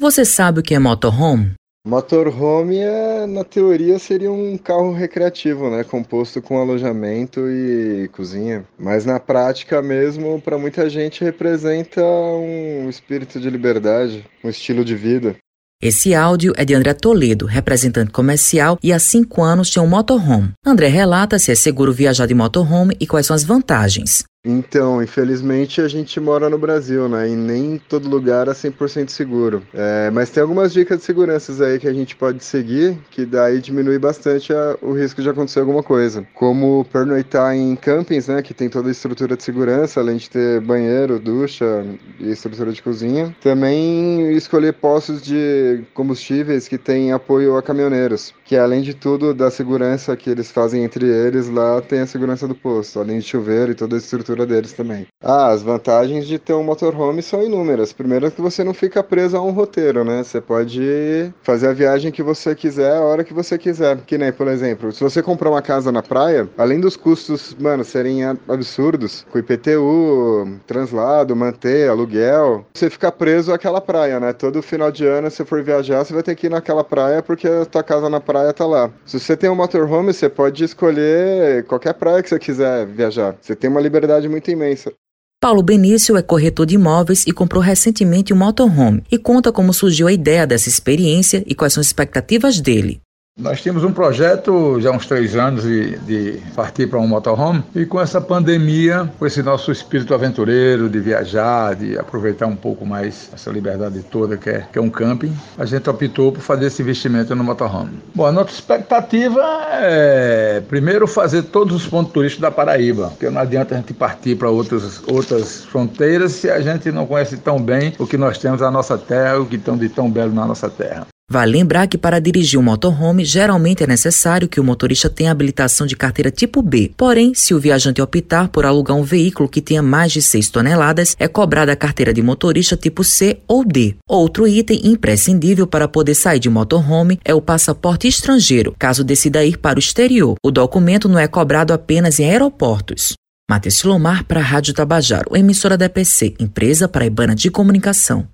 Você sabe o que é motorhome? Motorhome é, na teoria, seria um carro recreativo, né? Composto com alojamento e cozinha. Mas na prática mesmo, para muita gente representa um espírito de liberdade, um estilo de vida. Esse áudio é de André Toledo, representante comercial e há cinco anos tem um motorhome. André relata se é seguro viajar de motorhome e quais são as vantagens. Então, infelizmente a gente mora no Brasil, né? E nem todo lugar é 100% seguro. É, mas tem algumas dicas de segurança aí que a gente pode seguir, que daí diminui bastante a, o risco de acontecer alguma coisa. Como pernoitar em campings, né? Que tem toda a estrutura de segurança, além de ter banheiro, ducha e estrutura de cozinha. Também escolher postos de combustíveis que têm apoio a caminhoneiros, que além de tudo da segurança que eles fazem entre eles, lá tem a segurança do posto, além de chuveiro e toda a estrutura deles também. Ah, as vantagens de ter um motorhome são inúmeras. Primeiro é que você não fica preso a um roteiro, né? Você pode fazer a viagem que você quiser, a hora que você quiser. Que nem, por exemplo, se você comprar uma casa na praia, além dos custos, mano, serem absurdos, com IPTU, translado, manter, aluguel, você fica preso àquela praia, né? Todo final de ano, se for viajar, você vai ter que ir naquela praia porque a tua casa na praia tá lá. Se você tem um motorhome, você pode escolher qualquer praia que você quiser viajar. Você tem uma liberdade muito imensa. Paulo Benício é corretor de imóveis e comprou recentemente um motorhome e conta como surgiu a ideia dessa experiência e quais são as expectativas dele. Nós tínhamos um projeto já há uns três anos de, de partir para um motorhome e com essa pandemia, com esse nosso espírito aventureiro de viajar, de aproveitar um pouco mais essa liberdade toda que é, que é um camping, a gente optou por fazer esse investimento no motorhome. Bom, a nossa expectativa é primeiro fazer todos os pontos turísticos da Paraíba, porque não adianta a gente partir para outras, outras fronteiras se a gente não conhece tão bem o que nós temos na nossa terra, o que tem de tão belo na nossa terra. Vale lembrar que para dirigir um motorhome, geralmente é necessário que o motorista tenha habilitação de carteira tipo B. Porém, se o viajante optar por alugar um veículo que tenha mais de 6 toneladas, é cobrada a carteira de motorista tipo C ou D. Outro item imprescindível para poder sair de motorhome é o passaporte estrangeiro, caso decida ir para o exterior. O documento não é cobrado apenas em aeroportos. Matheus Silomar para a Rádio Tabajaro, emissora da EPC, empresa paraibana de comunicação.